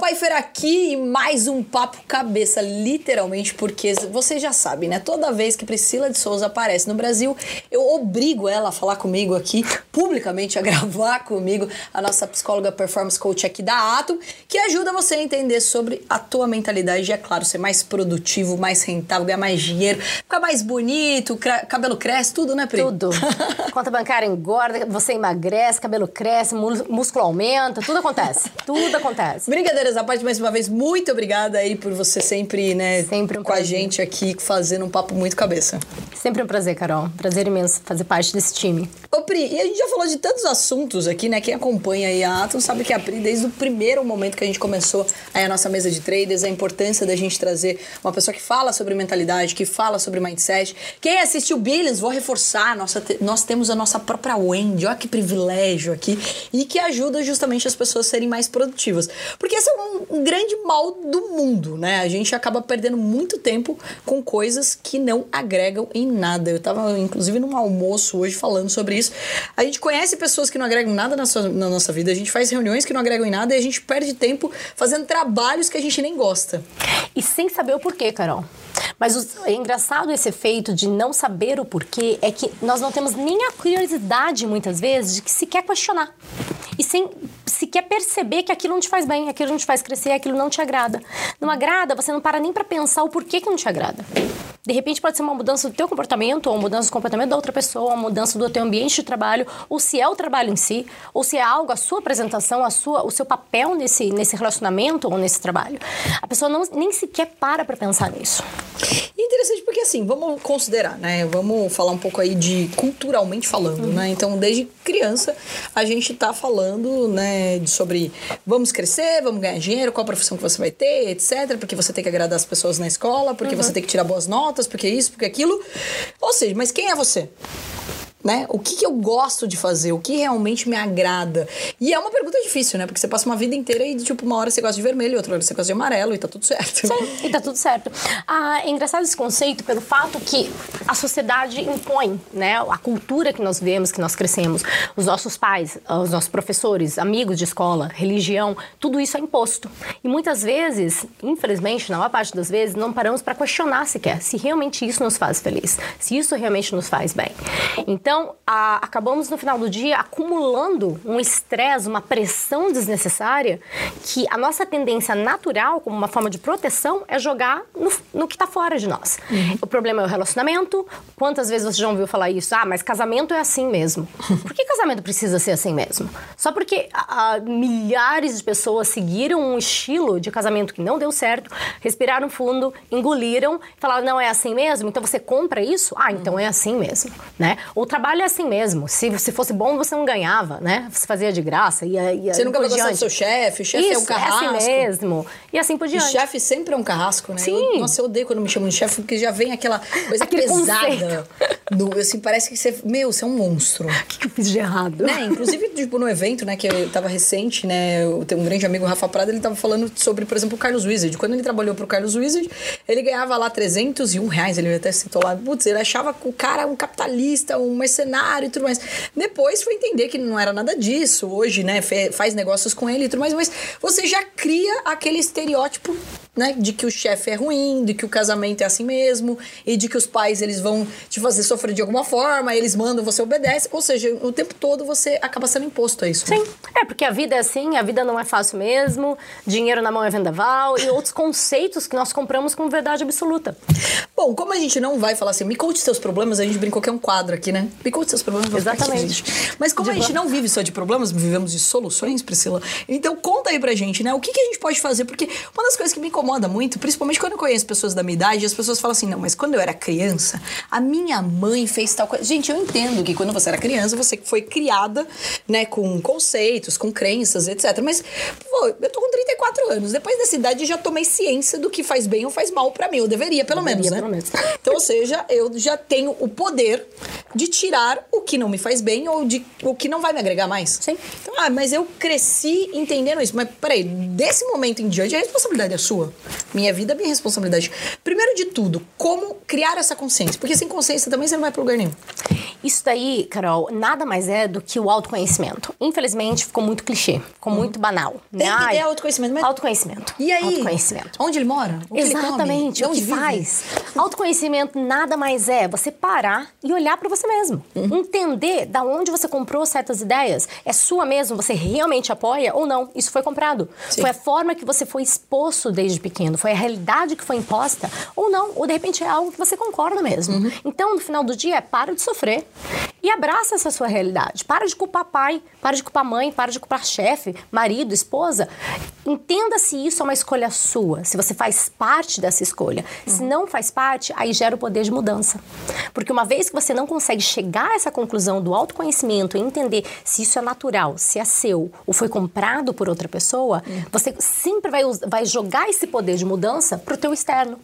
Carol Pfeiffer aqui e mais um papo cabeça, literalmente, porque vocês já sabem, né? Toda vez que Priscila de Souza aparece no Brasil, eu obrigo ela a falar comigo aqui, publicamente, a gravar comigo, a nossa psicóloga performance coach aqui da Atom, que ajuda você a entender sobre a tua mentalidade e, é claro, ser mais produtivo, mais rentável, ganhar mais dinheiro, ficar mais bonito, cabelo cresce, tudo, né, Pri? Tudo. Conta bancária engorda, você emagrece, cabelo cresce, músculo aumenta, tudo acontece. Tudo acontece. Brincadeiras à parte, mais uma vez, muito obrigada aí por você sempre, né, sempre um com prazer. a gente aqui, fazendo um papo muito cabeça. Sempre um prazer, Carol. Prazer imenso fazer parte desse time. Ô, Pri, e a gente já falou de tantos assuntos aqui, né? Quem acompanha aí a Atom sabe que a Pri, desde o primeiro momento que a gente começou aí a nossa mesa de traders, a importância da gente trazer uma pessoa que fala sobre mentalidade, que fala sobre mindset. Quem assistiu Billions, vou reforçar, nossa, nós temos a nossa própria Wendy, olha que privilégio aqui, e que ajuda justamente as pessoas a serem mais produtivas. Porque esse é um, um grande mal do mundo, né? A gente acaba perdendo muito tempo com coisas que não agregam em nada. Eu estava, inclusive, num almoço hoje falando sobre isso. A gente conhece pessoas que não agregam nada na, sua, na nossa vida, a gente faz reuniões que não agregam em nada e a gente perde tempo fazendo trabalhos que a gente nem gosta. E sem saber o porquê, Carol. Mas o, é engraçado esse efeito de não saber o porquê é que nós não temos nem a curiosidade, muitas vezes, de que se quer questionar. E sem sequer perceber que aquilo não te faz bem, aquilo não te faz crescer, aquilo não te agrada. Não agrada, você não para nem para pensar o porquê que não te agrada. De repente pode ser uma mudança do teu comportamento, ou uma mudança do comportamento da outra pessoa, uma mudança do teu ambiente de trabalho, ou se é o trabalho em si, ou se é algo, a sua apresentação, a sua, o seu papel nesse, nesse relacionamento ou nesse trabalho. A pessoa não, nem sequer para para pensar nisso. E interessante porque assim, vamos considerar, né? Vamos falar um pouco aí de culturalmente falando, uhum. né? Então, desde criança, a gente tá falando, né, de, sobre vamos crescer, vamos ganhar dinheiro, qual profissão que você vai ter, etc. Porque você tem que agradar as pessoas na escola, porque uhum. você tem que tirar boas notas, porque isso, porque aquilo. Ou seja, mas quem é você? Né? O que, que, eu gosto de fazer? O que realmente me agrada? E é uma pergunta difícil, né? Porque você passa uma vida inteira e, tipo, uma hora você gosta de vermelho, outra hora você gosta de amarelo e tá tudo certo. Sim, e tá tudo certo. Ah, é engraçado esse conceito pelo fato que a sociedade impõe, né? A cultura que nós vemos, que nós crescemos, os nossos pais, os nossos professores, amigos de escola, religião, tudo isso é imposto. E muitas vezes, infelizmente, na maior parte das vezes, não paramos para questionar sequer se realmente isso nos faz feliz, se isso realmente nos faz bem. Então, então, a, acabamos no final do dia acumulando um estresse, uma pressão desnecessária, que a nossa tendência natural, como uma forma de proteção, é jogar no, no que está fora de nós. Uhum. O problema é o relacionamento. Quantas vezes você já ouviu falar isso? Ah, mas casamento é assim mesmo. Por que casamento precisa ser assim mesmo? Só porque a, a, milhares de pessoas seguiram um estilo de casamento que não deu certo, respiraram fundo, engoliram, falaram, não é assim mesmo? Então você compra isso? Ah, então é assim mesmo, né? Outra trabalho é assim mesmo. Se, se fosse bom, você não ganhava, né? Você fazia de graça. Ia, ia você nunca vai gostar do seu chefe, o chefe é um carrasco. É assim mesmo. E assim por diante. O chefe sempre é um carrasco, né? Sim. Eu, nossa, eu odeio quando me chamam de chefe, porque já vem aquela coisa Aquele pesada. No, assim, parece que você. Meu, você é um monstro. O que, que, eu fiz de errado? Né? Inclusive, tipo, no evento, né, que eu tava recente, né? Eu tenho um grande amigo, Rafa Prada, ele tava falando sobre, por exemplo, o Carlos Wizard. Quando ele trabalhou pro Carlos Wizard, ele ganhava lá 301 reais, ele até citou lá. Putz, ele achava o cara um capitalista, um mercenário e tudo mais. Depois foi entender que não era nada disso. Hoje, né, faz negócios com ele e tudo mais, mas você já cria aquele estereótipo né? De que o chefe é ruim, de que o casamento é assim mesmo, e de que os pais eles vão te fazer sofrer de alguma forma, eles mandam, você obedece. Ou seja, o tempo todo você acaba sendo imposto a isso. Sim. É, porque a vida é assim, a vida não é fácil mesmo, dinheiro na mão é vendaval e outros conceitos que nós compramos como verdade absoluta. Bom, como a gente não vai falar assim, me conte seus problemas, a gente brincou que é um quadro aqui, né? Me conte seus problemas. Exatamente. Mas como de a gente não vive só de problemas, vivemos de soluções, Priscila, então conta aí pra gente, né? O que, que a gente pode fazer? Porque uma das coisas que me incomoda muito, principalmente quando eu conheço pessoas da minha idade, as pessoas falam assim: não, mas quando eu era criança, a minha mãe fez tal coisa. Gente, eu entendo que quando você era criança, você foi criada, né, com conceitos, com crenças, etc. Mas, pô, eu tô com 34 anos. Depois dessa idade, eu já tomei ciência do que faz bem ou faz mal para mim. Eu deveria, pelo menos, né? Pelo menos. Então, ou seja, eu já tenho o poder de tirar o que não me faz bem ou de o que não vai me agregar mais. Sim. Então, ah, mas eu cresci entendendo isso. Mas peraí, desse momento em diante, a responsabilidade é sua. Minha vida é minha responsabilidade. Primeiro de tudo, como criar essa consciência? Porque sem consciência também você não vai para lugar nenhum. Isso daí, Carol, nada mais é do que o autoconhecimento. Infelizmente, ficou muito clichê, ficou muito banal. Tem né? que ter autoconhecimento. Mas... Autoconhecimento. E aí? Autoconhecimento. Onde ele mora? O que ele come? Exatamente, De o onde que vive? faz. Autoconhecimento nada mais é você parar e olhar para você mesmo. Uhum. Entender da onde você comprou certas ideias. É sua mesmo, você realmente apoia ou não? Isso foi comprado. Sim. Foi a forma que você foi exposto desde pequeno, foi a realidade que foi imposta ou não, ou de repente é algo que você concorda mesmo. Uhum. Então, no final do dia, para de sofrer e abraça essa sua realidade. Para de culpar pai, para de culpar mãe, para de culpar chefe, marido, esposa. Entenda se isso é uma escolha sua, se você faz parte dessa escolha. Se não faz parte, aí gera o poder de mudança. Porque uma vez que você não consegue chegar a essa conclusão do autoconhecimento e entender se isso é natural, se é seu ou foi comprado por outra pessoa, você sempre vai, vai jogar esse poder de mudança pro teu externo.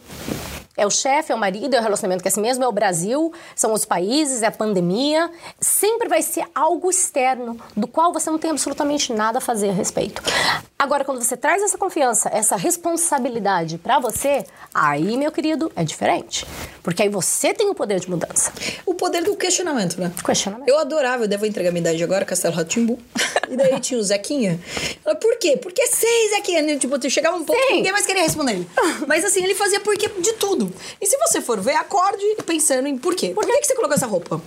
É o chefe, é o marido, é o relacionamento com si mesmo, é o Brasil, são os países, é a pandemia. Sempre vai ser algo externo, do qual você não tem absolutamente nada a fazer a respeito. Agora, quando você traz essa confiança, essa responsabilidade pra você, aí, meu querido, é diferente. Porque aí você tem o poder de mudança. O poder do questionamento, né? Questionamento. Eu adorava, eu devo entregar minha idade agora, Castelo Ratimbu. E daí tinha o Zequinha. Ela, por quê? Porque sei, Zequinha. Tipo, chegava um pouco Sim. e ninguém mais queria responder ele. Mas assim, ele fazia porque de tudo. E se você for ver, acorde pensando em por quê. Por que, que você colocou essa roupa?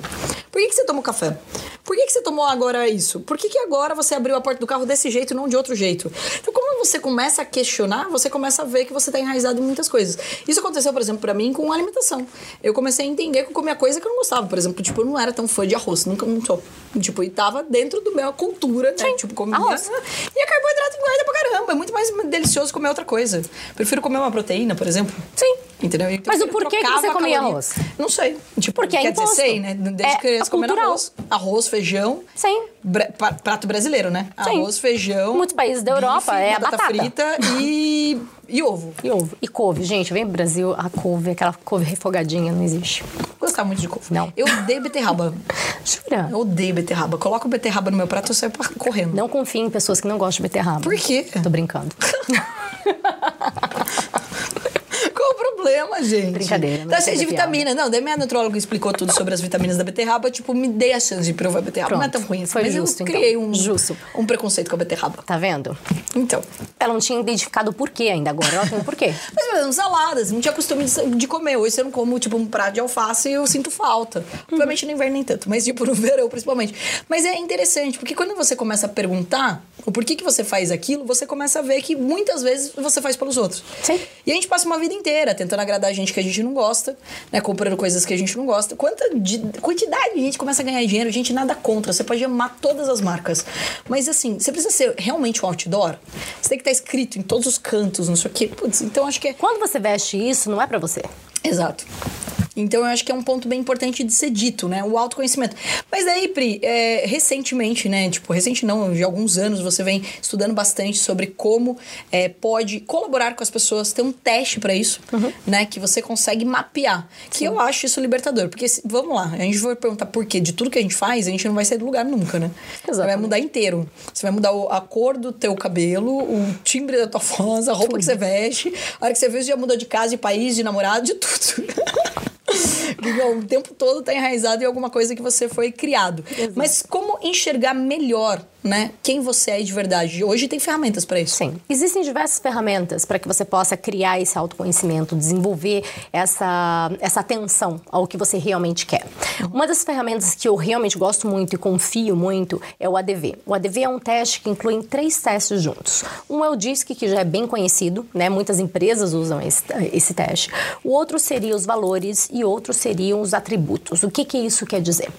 Por que, que você tomou café? Por que, que você tomou agora isso? Por que, que agora você abriu a porta do carro desse jeito e não de outro jeito? Então, como você começa a questionar, você começa a ver que você tá enraizado em muitas coisas. Isso aconteceu, por exemplo, pra mim com alimentação. Eu comecei a entender que eu comia coisa que eu não gostava. Por exemplo, tipo, eu não era tão fã de arroz. Nunca não sou. Tipo, e tava dentro do meu cultura, né? Tipo, comia. arroz. E a carboidrato engorda pra caramba. É muito mais delicioso comer outra coisa. Prefiro comer uma proteína, por exemplo. Sim. Entendeu? Então, Mas o porquê que você comia arroz? Não sei. Tipo, Porque é quer dizer, imposto. sei, né? Desde É criança comendo arroz. Arroz, feijão. Sim. prato brasileiro, né? Sim. Arroz, feijão. Muitos países da Europa é a batata, batata. frita e, e ovo. E ovo. E couve. Gente, vem pro Brasil, a couve, aquela couve refogadinha, não existe. Gostava muito de couve. Não. Eu odeio beterraba. Jura? Eu odeio beterraba. Coloca o beterraba no meu prato e eu saio correndo. Não confie em pessoas que não gostam de beterraba. Por quê? Tô brincando. Problema, gente? Brincadeira, Tá cheio de é vitamina. Não, daí minha nutróloga explicou tudo sobre as vitaminas da beterraba. Tipo, me dei a chance de provar a beterraba. Não é Pronto. tão ruim assim. Foi mas justo, eu então. criei um, Justo. um preconceito com a beterraba. Tá vendo? Então. Ela não tinha identificado o porquê ainda agora. Ela tem o porquê. Mas, por exemplo, saladas. Não tinha costume de, de comer. Hoje, eu não como, tipo, um prato de alface, eu sinto falta. Provavelmente no inverno nem tanto, mas, tipo, no verão, principalmente. Mas é interessante, porque quando você começa a perguntar o porquê que você faz aquilo, você começa a ver que muitas vezes você faz pelos outros. Sim. E a gente passa uma vida inteira tentando agradar a gente que a gente não gosta, né? Comprando coisas que a gente não gosta. Quanta de- quantidade de gente começa a ganhar dinheiro, gente nada contra. Você pode amar todas as marcas. Mas assim, você precisa ser realmente um outdoor. Você tem que estar escrito em todos os cantos, não sei o quê. Putz, então acho que é. Quando você veste isso, não é pra você. Exato. Então eu acho que é um ponto bem importante de ser dito, né? O autoconhecimento. Mas daí, Pri, é, recentemente, né? Tipo, recente não, de alguns anos, você vem estudando bastante sobre como é, pode colaborar com as pessoas. Tem um teste pra isso, né? Que você consegue mapear. Que eu acho isso libertador. Porque, vamos lá, a gente vai perguntar por quê. De tudo que a gente faz, a gente não vai sair do lugar nunca, né? Você vai mudar inteiro. Você vai mudar a cor do teu cabelo, o timbre da tua voz, a roupa que você veste. A hora que você vê, você já mudou de casa, de país, de namorado, de tudo. O tempo todo tá enraizado em alguma coisa que você foi criado. Mas como enxergar melhor, né? Quem você é de verdade? Hoje tem ferramentas pra isso. Sim. Existem diversas ferramentas para que você possa criar esse autoconhecimento, desenvolver essa, essa atenção ao que você realmente quer. Uma das ferramentas que eu realmente gosto muito e confio muito é o ADV. O ADV é um teste que inclui três testes juntos. Um é o DISC, que já é bem conhecido, né? Muitas empresas usam esse, esse teste. O outro seria os valores e outro seriam os atributos. O que, que isso quer dizer?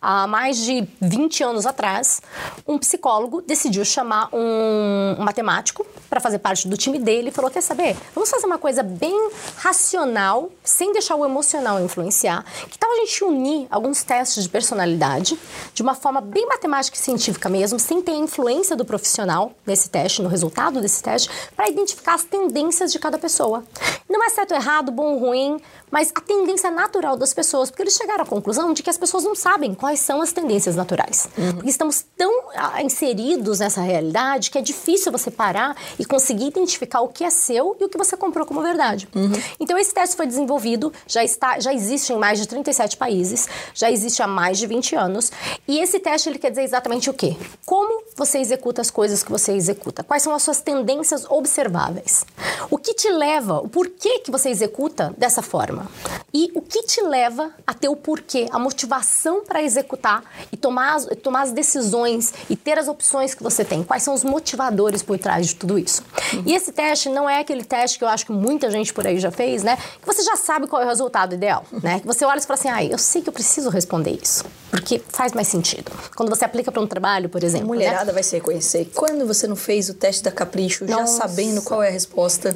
Há mais de 20 anos atrás, um psicólogo decidiu chamar um matemático para fazer parte do time dele e falou: Quer saber? Vamos fazer uma coisa bem racional, sem deixar o emocional influenciar. Que tal a gente unir alguns testes de personalidade de uma forma bem matemática e científica mesmo, sem ter a influência do profissional nesse teste, no resultado desse teste, para identificar as tendências de cada pessoa. Não é certo ou errado, bom ou ruim, mas a tendência natural das pessoas, porque eles chegaram à conclusão de que as pessoas não sabem quais são as tendências naturais. Uhum. Porque estamos tão ah, inseridos nessa realidade que é difícil você parar e conseguir identificar o que é seu e o que você comprou como verdade. Uhum. Então esse teste foi desenvolvido, já está, já existe em mais de 37 países, já existe há mais de 20 anos, e esse teste ele quer dizer exatamente o quê? Como você executa as coisas que você executa? Quais são as suas tendências observáveis? O que te leva, o porquê que você executa dessa forma? E o que te leva a ter o porquê, a motivação para executar e tomar as, tomar as decisões e ter as opções que você tem? Quais são os motivadores por trás de tudo isso? Uhum. E esse teste não é aquele teste que eu acho que muita gente por aí já fez, né? Que você já sabe qual é o resultado ideal, né? Que você olha e fala assim, ah, eu sei que eu preciso responder isso, porque faz mais sentido. Quando você aplica para um trabalho, por exemplo. A né? mulherada né? vai se reconhecer. Quando você não fez o teste da Capricho, Nossa. já sabendo qual é a resposta?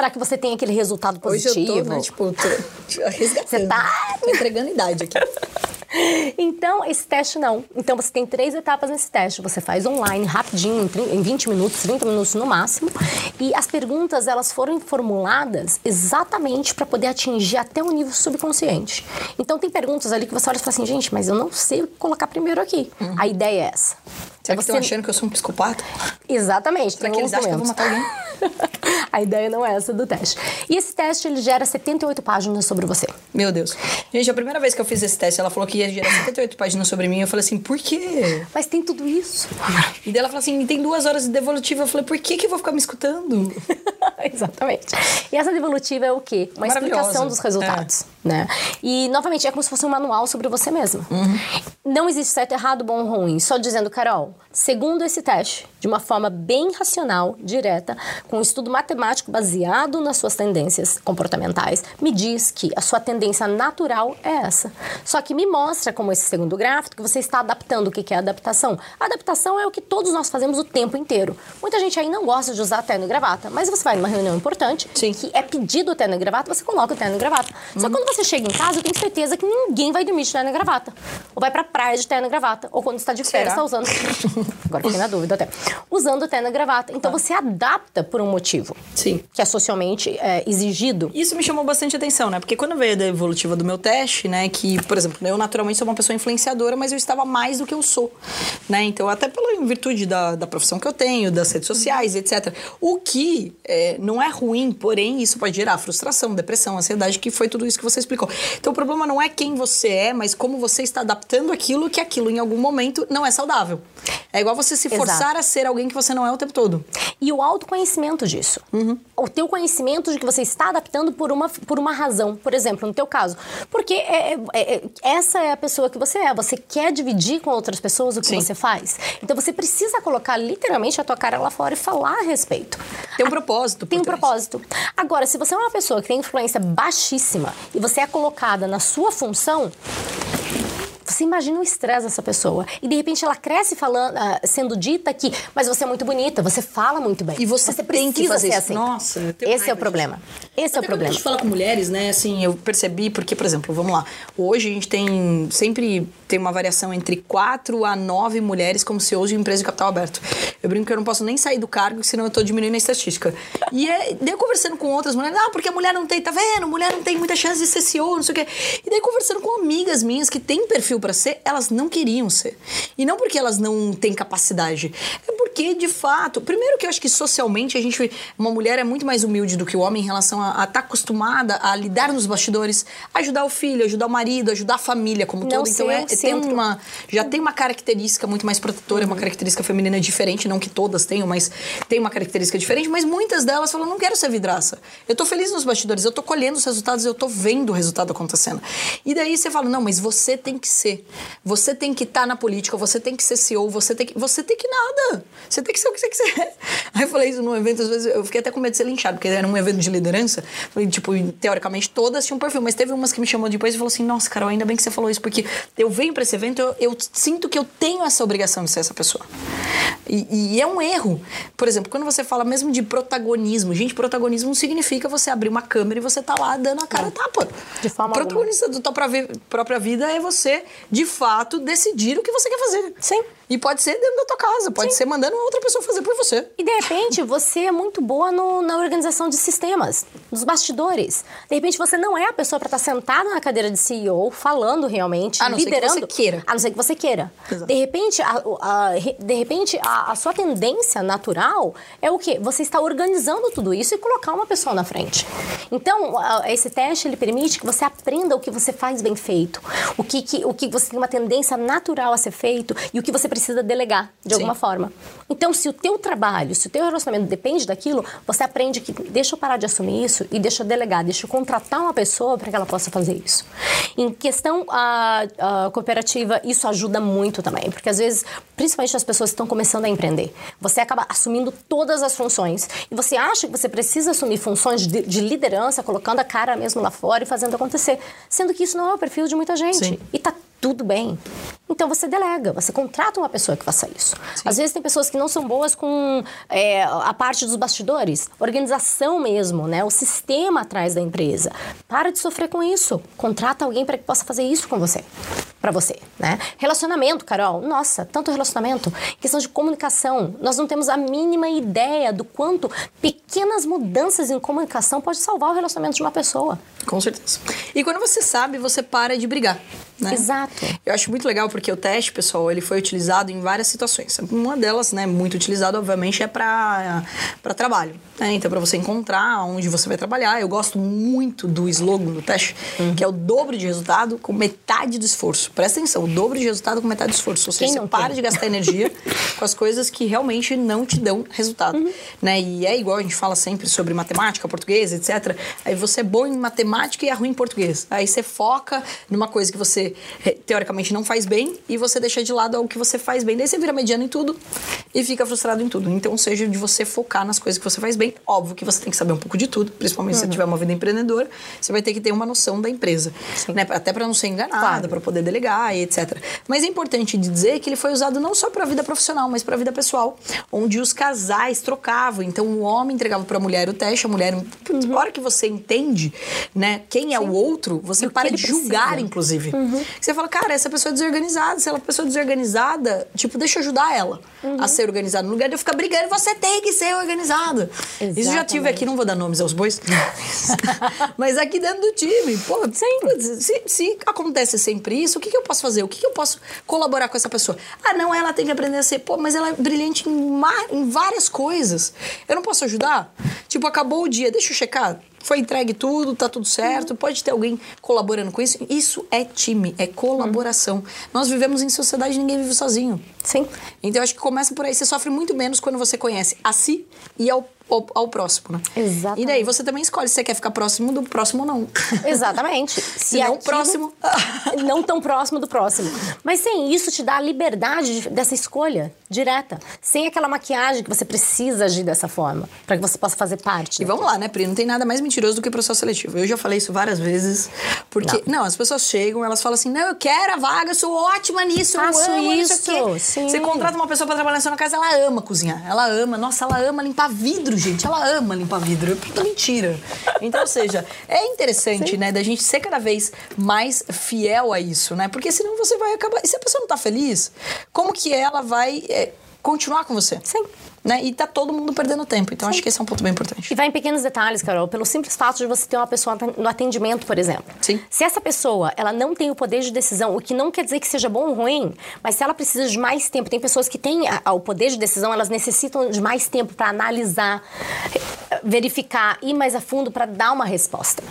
Para que você tenha aquele resultado positivo. Hoje eu tô, né, tipo, tô. Você tá... Tô entregando idade aqui. Então, esse teste não. Então, você tem três etapas nesse teste. Você faz online, rapidinho, em 20 minutos, 30 minutos no máximo. E as perguntas, elas foram formuladas exatamente para poder atingir até o nível subconsciente. Então, tem perguntas ali que você olha e fala assim, gente, mas eu não sei o que colocar primeiro aqui. Uhum. A ideia é essa. Será que você... estão achando que eu sou um psicopata? Exatamente. Será que eles acham que eu vou matar alguém? a ideia não é essa do teste. E esse teste, ele gera 78 páginas sobre você. Meu Deus. Gente, a primeira vez que eu fiz esse teste, ela falou que ia gerar 78 páginas sobre mim. Eu falei assim, por quê? Mas tem tudo isso. E daí ela falou assim, tem duas horas de devolutiva. Eu falei, por que que eu vou ficar me escutando? Exatamente. E essa devolutiva é o quê? Uma explicação dos resultados. É. Né? E, novamente, é como se fosse um manual sobre você mesmo. Uhum. Não existe certo, errado, bom ou ruim. Só dizendo, Carol, segundo esse teste, de uma forma bem racional, direta, com um estudo matemático baseado nas suas tendências comportamentais, me diz que a sua tendência natural é essa. Só que me mostra, como esse segundo gráfico, que você está adaptando. O que é adaptação? A adaptação é o que todos nós fazemos o tempo inteiro. Muita gente aí não gosta de usar terno e gravata, mas você vai numa reunião importante, Sim. que é pedido o terno e gravata, você coloca o terno e gravata. Só uhum. quando você chega em casa, eu tenho certeza que ninguém vai dormir de terno e gravata. Ou vai pra praia de terno e gravata. Ou quando está de férias, está usando. Agora fiquei na dúvida até. Usando terno e gravata. Então ah. você adapta por um motivo. Sim. Que é socialmente é, exigido. Isso me chamou bastante atenção, né? Porque quando veio a evolutiva do meu teste, né? Que, por exemplo, eu naturalmente sou uma pessoa influenciadora, mas eu estava mais do que eu sou. Né? Então, até pela virtude da, da profissão que eu tenho, das redes sociais, etc. O que é, não é ruim, porém, isso pode gerar frustração, depressão, ansiedade, que foi tudo isso que você explicou. Então o problema não é quem você é, mas como você está adaptando aquilo que aquilo em algum momento não é saudável. É igual você se forçar Exato. a ser alguém que você não é o tempo todo. E o autoconhecimento disso. Uhum. O teu conhecimento de que você está adaptando por uma, por uma razão. Por exemplo, no teu caso. Porque é, é, é, essa é a pessoa que você é. Você quer dividir com outras pessoas o que Sim. você faz. Então você precisa colocar literalmente a tua cara lá fora e falar a respeito. Tem um propósito. Tem um propósito. Agora, se você é uma pessoa que tem influência baixíssima e você é colocada na sua função, você imagina o estresse dessa pessoa. E de repente ela cresce falando, uh, sendo dita que, mas você é muito bonita, você fala muito bem. E você, você tem que fazer isso. Assim. Nossa, Esse é o problema. Esse Até é o problema. A gente fala com mulheres, né? Assim, eu percebi, porque, por exemplo, vamos lá. Hoje a gente tem sempre tem uma variação entre 4 a 9 mulheres como CEOs de empresa de capital aberto. Eu brinco que eu não posso nem sair do cargo, senão eu tô diminuindo a estatística. E é, daí eu conversando com outras mulheres, ah, porque a mulher não tem, tá vendo? Mulher não tem muita chance de ser CEO, não sei o quê. E daí conversando com amigas minhas que têm perfil para ser, elas não queriam ser. E não porque elas não têm capacidade, é porque de fato, primeiro que eu acho que socialmente a gente, uma mulher é muito mais humilde do que o homem em relação a estar tá acostumada a lidar nos bastidores, ajudar o filho, ajudar o marido, ajudar a família como todo. Então é, tem uma já tem uma característica muito mais protetora, uhum. uma característica feminina diferente, não que todas tenham, mas tem uma característica diferente, mas muitas delas falam, não quero ser vidraça. Eu tô feliz nos bastidores, eu tô colhendo os resultados, eu tô vendo o resultado acontecendo. E daí você fala, não, mas você tem que ser. Você tem que estar tá na política, você tem que ser CEO, você tem que. Você tem que nada. Você tem que ser o que você quiser. Aí eu falei isso num evento, às vezes eu fiquei até com medo de ser linchado, porque era um evento de liderança. Falei, tipo, teoricamente todas tinham perfil, mas teve umas que me chamou depois e falou assim: Nossa, Carol, ainda bem que você falou isso, porque eu venho para esse evento, eu, eu, sinto que eu tenho essa obrigação de ser essa pessoa. E, e, é um erro. Por exemplo, quando você fala mesmo de protagonismo, gente, protagonismo não significa você abrir uma câmera e você tá lá dando a cara a tapa. De forma Protagonista alguma. da tua própria vida é você, de fato, decidir o que você quer fazer. Sim. E pode ser dentro da tua casa, pode Sim. ser mandando outra pessoa fazer por você. E de repente você é muito boa no, na organização de sistemas, nos bastidores. De repente você não é a pessoa para estar tá sentada na cadeira de CEO, falando realmente, a não liderando. Ser que você queira. A não ser que você queira. Exato. De repente, a, a, de repente a, a sua tendência natural é o quê? Você está organizando tudo isso e colocar uma pessoa na frente. Então, esse teste ele permite que você aprenda o que você faz bem feito, o que, que o que você tem uma tendência natural a ser feito e o que você precisa delegar de Sim. alguma forma. Então, se o teu trabalho, se o teu relacionamento depende daquilo, você aprende que deixa eu parar de assumir isso e deixa eu delegar, deixa eu contratar uma pessoa para que ela possa fazer isso. Em questão a, a cooperativa, isso ajuda muito também, porque às vezes, principalmente as pessoas que estão começando a empreender, você acaba assumindo todas as funções e você acha que você precisa assumir funções de, de liderança, colocando a cara mesmo lá fora e fazendo acontecer, sendo que isso não é o perfil de muita gente. Sim. E tá tudo bem. Então você delega, você contrata uma pessoa que faça isso. Sim. Às vezes tem pessoas que não são boas com é, a parte dos bastidores, organização mesmo, né? O sistema atrás da empresa. Para de sofrer com isso. Contrata alguém para que possa fazer isso com você para você, né? Relacionamento, Carol, nossa, tanto relacionamento, questão de comunicação, nós não temos a mínima ideia do quanto pequenas mudanças em comunicação pode salvar o relacionamento de uma pessoa. Com certeza. E quando você sabe, você para de brigar. Né? Exato. Eu acho muito legal porque o teste, pessoal, ele foi utilizado em várias situações. Uma delas, né, muito utilizada, obviamente, é para trabalho. Né? Então, para você encontrar onde você vai trabalhar. Eu gosto muito do slogan do teste, uhum. que é o dobro de resultado com metade do esforço. Presta atenção, o dobro de resultado com metade do esforço. Ou seja, você para de gastar energia com as coisas que realmente não te dão resultado. Uhum. Né? E é igual a gente fala sempre sobre matemática, português, etc. Aí você é bom em matemática e é ruim em português. Aí você foca numa coisa que você eh, teoricamente não faz bem e você deixa de lado algo que você faz bem. Daí você vira mediano em tudo e fica frustrado em tudo. Então, seja de você focar nas coisas que você faz bem. Óbvio que você tem que saber um pouco de tudo, principalmente uhum. se você tiver uma vida empreendedora, você vai ter que ter uma noção da empresa. Né? Até para não ser enganada, claro. para poder delegar e etc. Mas é importante dizer que ele foi usado não só para a vida profissional, mas para a vida pessoal, onde os casais trocavam. Então o homem entregava para a mulher o teste, a mulher, uhum. hora que você entende, né, quem é Sim. o outro, você para de julgar, precisa. inclusive. Uhum. Você fala, cara, essa pessoa é desorganizada, se ela é uma pessoa desorganizada, tipo, deixa eu ajudar ela uhum. a ser organizada. No lugar de eu ficar brigando, você tem que ser organizada. Exatamente. Isso já tive aqui, não vou dar nomes aos bois, mas aqui dentro do time, pô, se, se acontece sempre isso, o que que eu posso fazer? O que, que eu posso colaborar com essa pessoa? Ah, não, ela tem que aprender a ser. Pô, mas ela é brilhante em, em várias coisas. Eu não posso ajudar? Tipo, acabou o dia, deixa eu checar foi entregue tudo, tá tudo certo, uhum. pode ter alguém colaborando com isso. Isso é time, é colaboração. Uhum. Nós vivemos em sociedade, ninguém vive sozinho. Sim. Então eu acho que começa por aí. Você sofre muito menos quando você conhece a si e ao ao, ao próximo, né? Exatamente. E daí você também escolhe se você quer ficar próximo do próximo ou não. Exatamente. se não aquilo, próximo. não tão próximo do próximo. Mas sem isso te dá a liberdade de, dessa escolha direta. Sem aquela maquiagem que você precisa agir dessa forma. para que você possa fazer parte. E vamos lá, né, Pri? Não tem nada mais mentiroso do que processo seletivo. Eu já falei isso várias vezes. Porque, não, não as pessoas chegam, elas falam assim: não, eu quero a vaga, eu sou ótima nisso, Faço eu amo isso. isso Sim. Você contrata uma pessoa para trabalhar na sua casa, ela ama cozinhar. Ela ama, nossa, ela ama limpar vidro, gente. Ela ama limpar vidro. É puta mentira. Então, ou seja, é interessante, Sim. né, da gente ser cada vez mais fiel a isso, né? Porque senão você vai acabar. E se a pessoa não tá feliz, como que ela vai é, continuar com você? Sim. Né? E tá todo mundo perdendo tempo. Então, Sim. acho que esse é um ponto bem importante. E vai em pequenos detalhes, Carol. Pelo simples fato de você ter uma pessoa no atendimento, por exemplo. Sim. Se essa pessoa, ela não tem o poder de decisão, o que não quer dizer que seja bom ou ruim, mas se ela precisa de mais tempo, tem pessoas que têm a, a, o poder de decisão, elas necessitam de mais tempo para analisar, verificar, ir mais a fundo para dar uma resposta.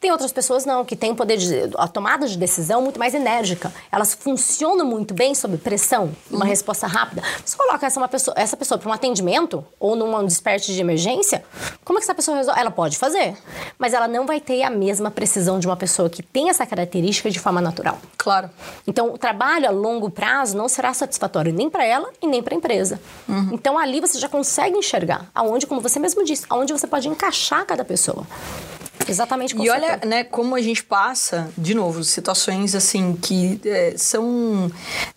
Tem outras pessoas não, que têm o poder de a tomada de decisão muito mais enérgica. Elas funcionam muito bem sob pressão, uma uhum. resposta rápida. Você coloca essa, uma pessoa, essa pessoa para um atendimento ou num desperte de emergência, como é que essa pessoa resolve? Ela pode fazer, mas ela não vai ter a mesma precisão de uma pessoa que tem essa característica de forma natural. Claro. Então, o trabalho a longo prazo não será satisfatório nem para ela e nem para a empresa. Uhum. Então, ali você já consegue enxergar aonde, como você mesmo disse, aonde você pode encaixar cada pessoa. Exatamente. Com e olha, certeza. né, como a gente passa, de novo, situações assim que é, são.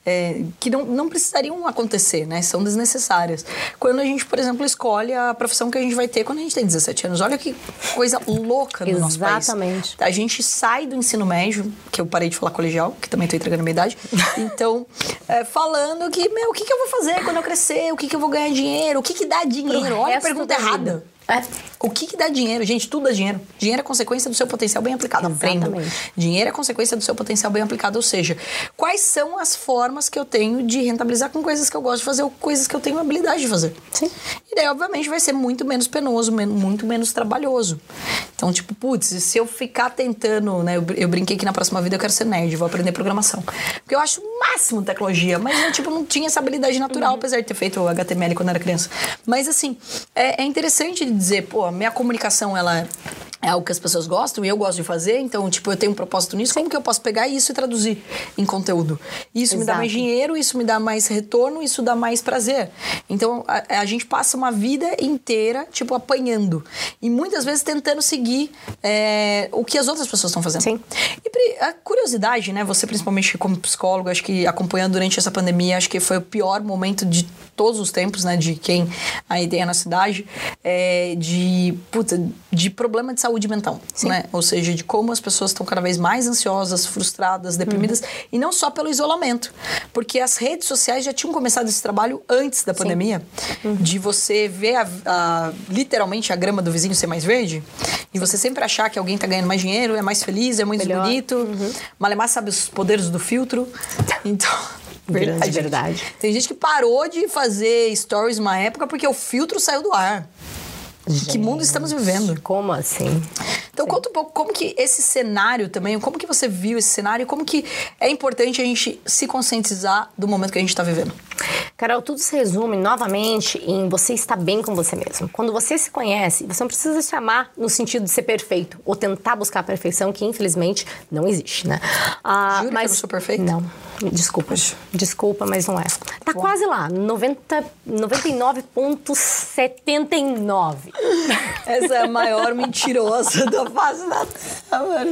é, que não, não precisariam acontecer, né? São desnecessárias. Quando a gente, por exemplo, escolhe a profissão que a gente vai ter quando a gente tem 17 anos. Olha que coisa louca no nosso país. Exatamente. A gente sai do ensino médio, que eu parei de falar colegial, que também tô entregando a minha idade. Então, é, falando que, meu, o que, que eu vou fazer quando eu crescer? O que, que eu vou ganhar dinheiro? O que, que dá dinheiro? Olha a pergunta errada. É. O que, que dá dinheiro? Gente, tudo dá dinheiro. Dinheiro é consequência do seu potencial bem aplicado. Aprendo. Exatamente. Dinheiro é consequência do seu potencial bem aplicado. Ou seja, quais são as formas que eu tenho de rentabilizar com coisas que eu gosto de fazer ou coisas que eu tenho habilidade de fazer? Sim. E daí, obviamente, vai ser muito menos penoso, muito menos trabalhoso. Então, tipo, putz, se eu ficar tentando, né? Eu, eu brinquei que na próxima vida eu quero ser nerd, vou aprender programação. Porque eu acho o máximo tecnologia, mas eu, tipo, não tinha essa habilidade natural, apesar de ter feito o HTML quando era criança. Mas, assim, é, é interessante dizer, pô, minha comunicação, ela é algo que as pessoas gostam e eu gosto de fazer, então, tipo, eu tenho um propósito nisso, como que eu posso pegar isso e traduzir em conteúdo? Isso me dá Exato. mais dinheiro, isso me dá mais retorno, isso dá mais prazer. Então, a, a gente passa uma vida inteira, tipo, apanhando. E muitas vezes tentando seguir é, o que as outras pessoas estão fazendo. Sim. E a curiosidade, né? Você, principalmente como psicólogo, acho que acompanhando durante essa pandemia, acho que foi o pior momento de todos os tempos, né? De quem aí tem a nossa cidade, é, de, puta, de problema de saúde mental, né? Ou seja, de como as pessoas estão cada vez mais ansiosas, frustradas, deprimidas, e não só pelo isolamento, porque as redes sociais já tinham começado esse trabalho antes da pandemia, de você ver a- a- literalmente a grama do vizinho ser mais verde, e você sempre achar que alguém tá ganhando mais dinheiro, é mais feliz, é muito Melhor. bonito. Malemar sabe os poderes do filtro. Então. Grande gente. verdade. Tem gente que parou de fazer stories uma época porque o filtro saiu do ar. Que mundo estamos vivendo? Como assim? Então conta um pouco como que esse cenário também, como que você viu esse cenário e como que é importante a gente se conscientizar do momento que a gente está vivendo. Carol, tudo se resume novamente em você estar bem com você mesmo. Quando você se conhece, você não precisa se amar no sentido de ser perfeito ou tentar buscar a perfeição, que infelizmente não existe, né? Ah, Jura que eu não sou perfeita? Não. Desculpa. Desculpa, mas não é. Tá quase lá. 90, 99,79. Essa é a maior mentirosa da face da terra.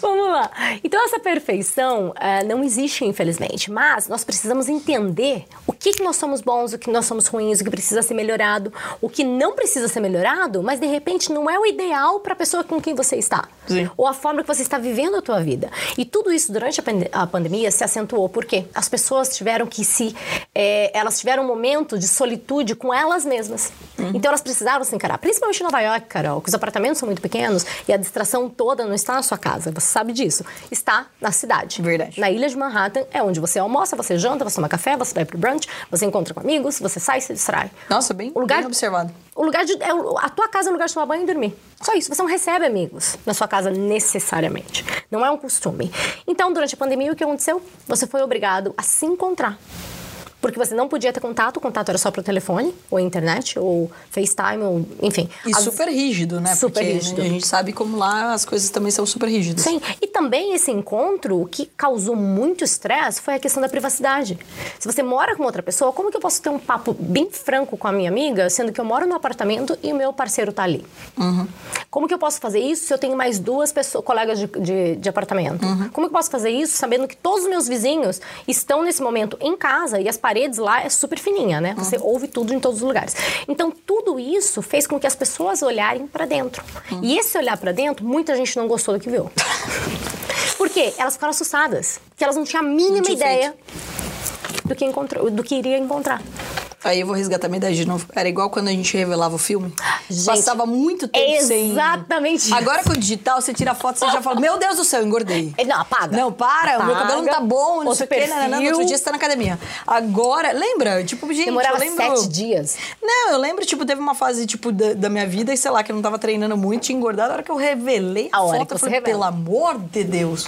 Vamos lá. Então, essa perfeição eh, não existe, infelizmente. Mas nós precisamos entender o que, que nós somos bons, o que nós somos ruins, o que precisa ser melhorado, o que não precisa ser melhorado, mas de repente não é o ideal para a pessoa com quem você está. Sim. Ou a forma que você está vivendo a tua vida. E tudo isso durante a, pande- a pandemia se acentuou. Por quê? As pessoas tiveram que se. eh, elas tiveram um momento de solitude com elas mesmas. Então elas precisaram se encarar. Principalmente em Nova York, Carol, que os apartamentos são muito pequenos e a distração toda não está na sua casa. Você sabe disso. Está na cidade. Verdade. Na ilha de Manhattan é onde você almoça, você janta, você toma café, você vai pro brunch, você encontra com amigos, você sai e se distrai. Nossa, bem, O lugar- bem observado. O lugar de. é a tua casa é o lugar de tomar banho e dormir. Só isso. Você não recebe amigos na sua casa necessariamente. Não é um costume. Então, durante a pandemia, o que aconteceu? Você foi obrigado a se encontrar. Porque você não podia ter contato, o contato era só pro telefone, ou internet, ou FaceTime, ou enfim. E As- super rígido, né? Super Porque rígido. a gente sabe como lá as coisas também são super rígidas. Sim, e também esse encontro, o que causou muito estresse foi a questão da privacidade. Se você mora com outra pessoa, como que eu posso ter um papo bem franco com a minha amiga, sendo que eu moro no apartamento e o meu parceiro tá ali? Como que eu posso fazer isso se eu tenho mais duas pessoas, colegas de, de, de apartamento? Como que eu posso fazer isso sabendo que todos os meus vizinhos estão nesse momento em casa e as paredes lá é super fininha, né? Você ouve tudo em todos os lugares. Então, tudo isso fez com que as pessoas olharem para dentro. E esse olhar para dentro, muita gente não gostou do que viu. Por quê? Elas ficaram assustadas. Porque elas não tinham a mínima ideia do que, encontrou, do que iria encontrar. Aí eu vou resgatar minha ideia de novo. Era igual quando a gente revelava o filme. Gente, Passava muito tempo sem... exatamente isso. Agora com o digital, você tira a foto, você já fala, meu Deus do céu, engordei. Eh, Não, apaga. Não, para, o meu Apaga. cabelo não tá bom, não sei o quê, não, outro dia você tá na academia. Agora, lembra? Tipo, gente, Demorava eu lembro... sete dias. Não, eu lembro, tipo, teve uma fase, tipo, da, da minha vida, e sei lá, que eu não tava treinando muito, tinha engordado. A hora que eu revelei a, A hora foto, eu falei, pelo amor de Deus.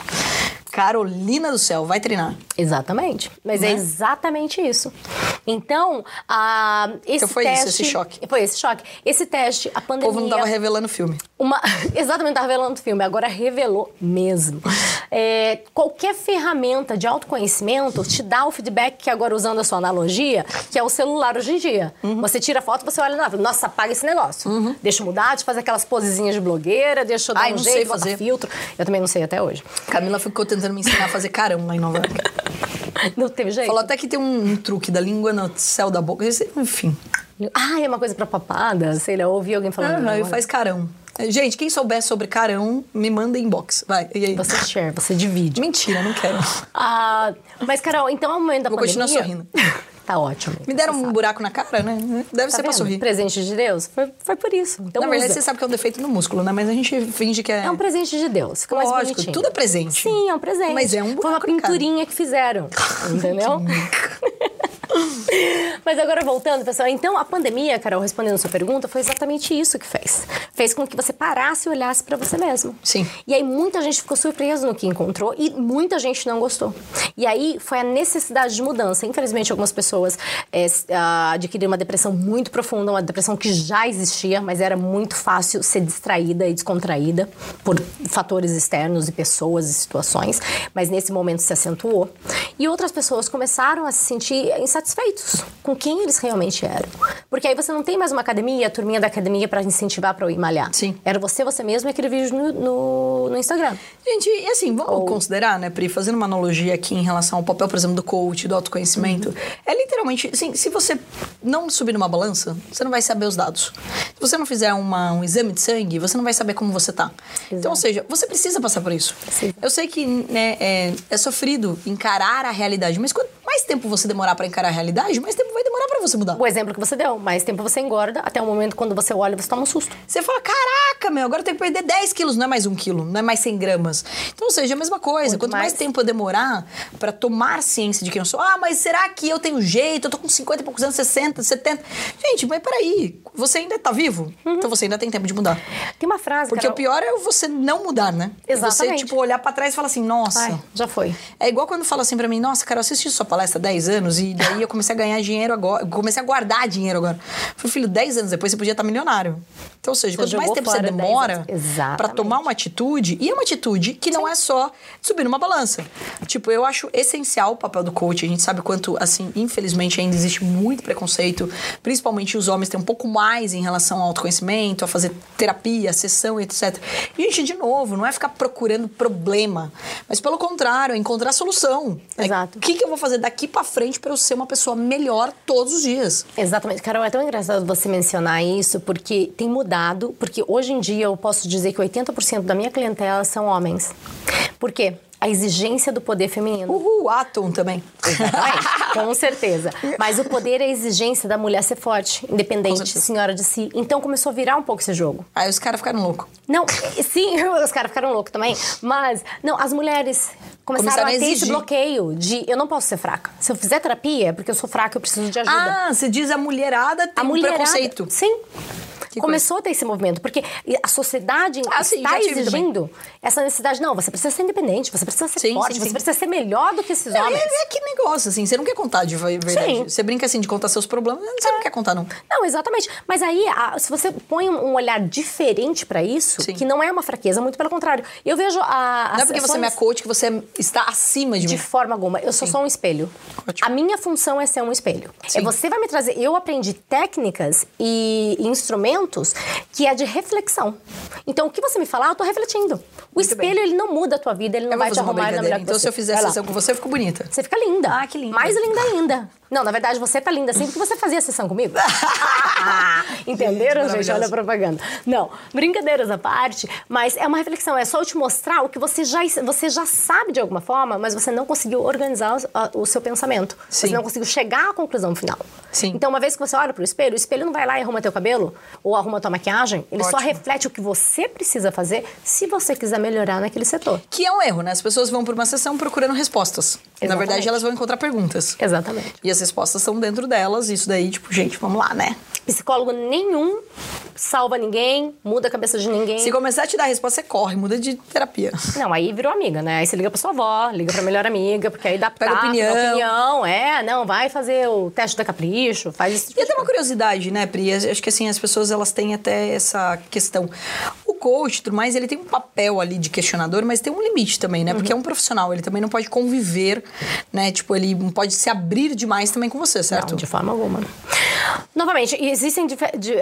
Carolina do céu, vai treinar. Exatamente. Mas Né? é exatamente isso. Então, a, esse Então foi isso, teste... esse choque. Foi esse choque. Esse teste, a O pandemia... povo não tava revelando o filme. Uma... Exatamente, tá revelando o filme. Agora revelou mesmo. É, qualquer ferramenta de autoconhecimento te dá o feedback que agora usando a sua analogia, que é o celular hoje em dia. Uhum. Você tira a foto, você olha, nossa, apaga esse negócio. Deixa eu mudar, deixa eu fazer aquelas posezinhas de blogueira, deixa eu dar Ai, um não jeito, fazer. filtro. Eu também não sei até hoje. Camila ficou tentando me ensinar a fazer carão lá em Nova York. Não teve jeito. Falou até que tem um, um truque da língua no céu da boca. Enfim. Ah, é uma coisa pra papada, sei lá, eu ouvi alguém falando. Ah, faz carão. Gente, quem souber sobre carão, me manda inbox. Vai. E aí? Você share, você divide. Mentira, não quero. Ah, mas, Carol, então é o momento da Vou pandemia... continuar sorrindo. Tá ótimo. Me deram um buraco na cara, né? Deve Tá ser pra vendo? sorrir. Presente de Deus? Foi, foi por isso. Então Na verdade, usa. você sabe que é um defeito no músculo, né? Mas a gente finge que é. É um presente de Deus. Fica mais Lógico, bonitinho. tudo é presente. Sim, é um presente. Mas é um Foi uma buraco na cara. pinturinha que fizeram. Entendeu? Mas agora voltando, pessoal. Então, a pandemia, Carol, respondendo a sua pergunta, foi exatamente isso que fez. Fez com que você parasse e olhasse pra você mesmo. Sim. E aí muita gente ficou surpresa no que encontrou e muita gente não gostou. E aí foi a necessidade de mudança. Infelizmente, algumas pessoas é, s- ah, adquiriram uma depressão muito profunda, uma depressão que já existia, mas era muito fácil ser distraída e descontraída por fatores externos e pessoas e situações. Mas nesse momento se acentuou. E outras pessoas começaram a se sentir insatisfeitos com quem eles realmente eram. Porque aí você não tem mais uma academia, a turminha da academia para incentivar para eu ir malhar. Sim. Era você, você mesmo e aquele vídeo no, no, no Instagram. Gente, e assim, vamos considerar, né, Pri, fazendo uma analogia aqui em relação ao papel, por exemplo, do coach, do autoconhecimento. Uhum. É literalmente, assim, se você não subir numa balança, você não vai saber os dados. Se você não fizer uma- um exame de sangue, você não vai saber como você tá. Então, ou seja, você precisa passar por isso. Precisa. Eu sei que né, é, é sofrido encarar a realidade, mas quanto mais tempo você demorar pra encarar a realidade, mais tempo vai demorar pra você mudar. O exemplo que você deu, mais tempo você engorda, até o momento quando você olha, você toma um susto. Você fala, caraca, meu, agora eu tenho que perder 10 quilos, não é mais um quilo, não é mais 100 gramas. Então, ou seja, a mesma coisa. Muito Quanto mais. mais. tempo eu demorar pra tomar ciência de quem eu sou, ah, mas será que eu tenho jeito? Eu tô com 50 e poucos anos, 60, 70. Gente, mas peraí, você ainda tá vivo? Então você ainda tem tempo de mudar. Tem uma frase, Porque Carol, o pior é você não mudar, né? É Você, Exatamente. tipo, olhar pra trás e falar assim, nossa. Ai, já foi. É igual quando fala assim pra mim, nossa, cara, eu assisti sua palestra há 10 anos e daí eu comecei a ganhar dinheiro agora, comecei a guardar dinheiro agora. Falei, filho, 10 anos depois você podia estar milionário. Então, ou seja, Você quanto mais tempo você fora 10 demora pra tomar uma atitude, e é uma atitude que não é só subir numa balança. Tipo, eu acho essencial o papel do coach. A gente sabe quanto, assim, infelizmente ainda existe muito preconceito, principalmente os homens têm um pouco mais em relação ao autoconhecimento, a fazer terapia, sessão, etc. E, gente, de novo, não é ficar procurando problema, mas pelo contrário, é encontrar solução. É, Exato. O que, que eu vou fazer daqui pra frente pra eu ser uma pessoa melhor todos os dias? Exatamente. Carol, é tão engraçado você mencionar isso, porque tem mudado, porque hoje em dia eu posso dizer que 80% da minha clientela são homens. Por quê? A exigência do poder feminino. Uhul, Atom também. Exatamente, com certeza. Mas o poder é a exigência da mulher ser forte, independente, senhora de si. Então começou a virar um pouco esse jogo. Aí os caras ficaram loucos. Não, sim, os caras ficaram loucos também. Mas, não, as mulheres começaram, Começaram a a ter esse bloqueio de eu não posso ser fraca. Se eu fizer terapia é porque eu sou fraca, eu preciso de ajuda. Ah, você diz a mulherada tem a um mulherada, preconceito. Sim. Que Começou a ter esse movimento, porque a sociedade Ah, sim, está tive exigindo essa necessidade. Não, você precisa ser independente, você precisa ser Sim, forte, sim, você sim. precisa ser melhor do que esses homens. é, é que negócio, assim, você não quer contar de verdade. Sim. Você brinca assim de contar seus problemas, você não quer contar, não. Não, exatamente. Mas aí, a- se você põe um olhar diferente pra isso, que não é uma fraqueza, muito pelo contrário. Eu vejo a. Não é porque você é minha coach que você está acima de, De mim. forma alguma. Eu sou só um espelho. Ótimo. A minha função é ser um espelho. É você vai me trazer. Eu aprendi técnicas e instrumentos que é de reflexão. Então, o que você me falar, eu tô refletindo. O Muito espelho, bem. ele não muda a tua vida, ele não Eu vou vai te uma brincadeira. que Então, você. se eu fizer lá. sessão com você, eu fico bonita. Você fica linda. Ah, que linda. Mais linda ainda. Não, na verdade, você tá linda assim porque você fazia sessão comigo. Entenderam, Gente, gente? Olha a propaganda. Não, brincadeiras à parte, mas é uma reflexão. É só eu te mostrar o que você já, você já sabe de alguma forma, mas você não conseguiu organizar a- o seu pensamento. Sim. Você não conseguiu chegar à conclusão final. Sim. Então, uma vez que você olha pro espelho, o espelho não vai lá e arruma teu cabelo ou arruma tua maquiagem. Ele só Ótimo. reflete o que você precisa fazer se você quiser melhorar naquele setor. Que é um erro, né? As pessoas vão por uma sessão procurando respostas. Na Exatamente. verdade, elas vão encontrar perguntas. Exatamente. E as respostas estão dentro delas. Isso daí, tipo, gente, vamos lá, né? Psicólogo nenhum salva ninguém, muda a cabeça de ninguém. Se começar a te dar resposta, você corre, muda de terapia. Não, aí virou amiga, né? Aí você liga pra sua avó, liga pra melhor amiga, porque aí dá Pega opinião. dá opinião. É, não, vai fazer o teste da capricho, faz isso. E até uma curiosidade, né, Pri? Acho que assim, as pessoas elas têm até essa questão. O coach, tudo mais, ele tem um papel ali de questionador, mas tem um limite também, né? Porque é um profissional, ele também não pode conviver, né? Tipo, ele não pode se abrir demais também com você, certo? Não, de forma alguma. Novamente, existem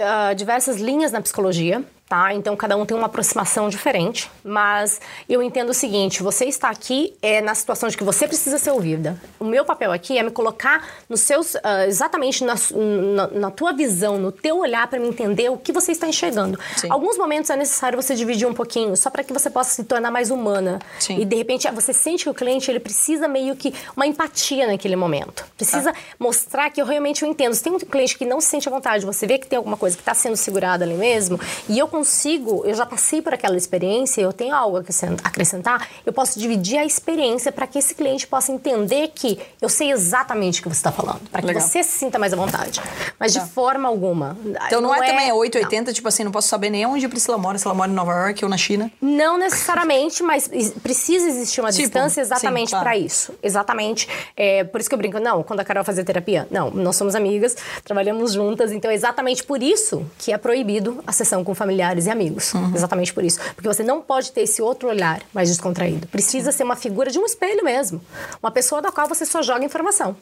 ah, diversas linhas na psicologia, tá? Então cada um tem uma aproximação diferente, mas eu entendo o seguinte: você está aqui é na situação de que você precisa ser ouvida. O meu papel aqui é me colocar nos seus uh, exatamente na, na, na, tua visão, no teu olhar para me entender o que você está enxergando. Sim. Alguns momentos é necessário você dividir um pouquinho, só para que você possa se tornar mais humana. Sim. E de repente você sente que o cliente ele precisa meio que uma empatia naquele momento. Precisa ah. mostrar que eu realmente o entendo. Se tem um cliente que não se sente à vontade, você vê que tem alguma coisa que está sendo segurada ali mesmo, e eu consigo, eu já passei por aquela experiência, eu tenho algo a acrescentar, eu posso dividir a experiência para que esse cliente possa entender que eu sei exatamente o que você está falando, para que Legal. você se sinta mais à vontade. Mas tá. de forma alguma. Então não, não é, é também 880, não. tipo assim, não posso saber nem onde a Priscila mora, se ela mora em Nova York ou na China? Não necessariamente, mas precisa existir uma tipo, distância exatamente para isso. Exatamente. É, por isso que eu brinco, não, quando a Carol fazia terapia, não, nós somos amigas, trabalhamos juntas, então é exatamente por isso que é proibido a sessão com familiares familiares e amigos. Uhum. Exatamente por isso. Porque você não pode ter esse outro olhar mais descontraído. Precisa ser uma figura de um espelho mesmo. Uma pessoa da qual você só joga informação.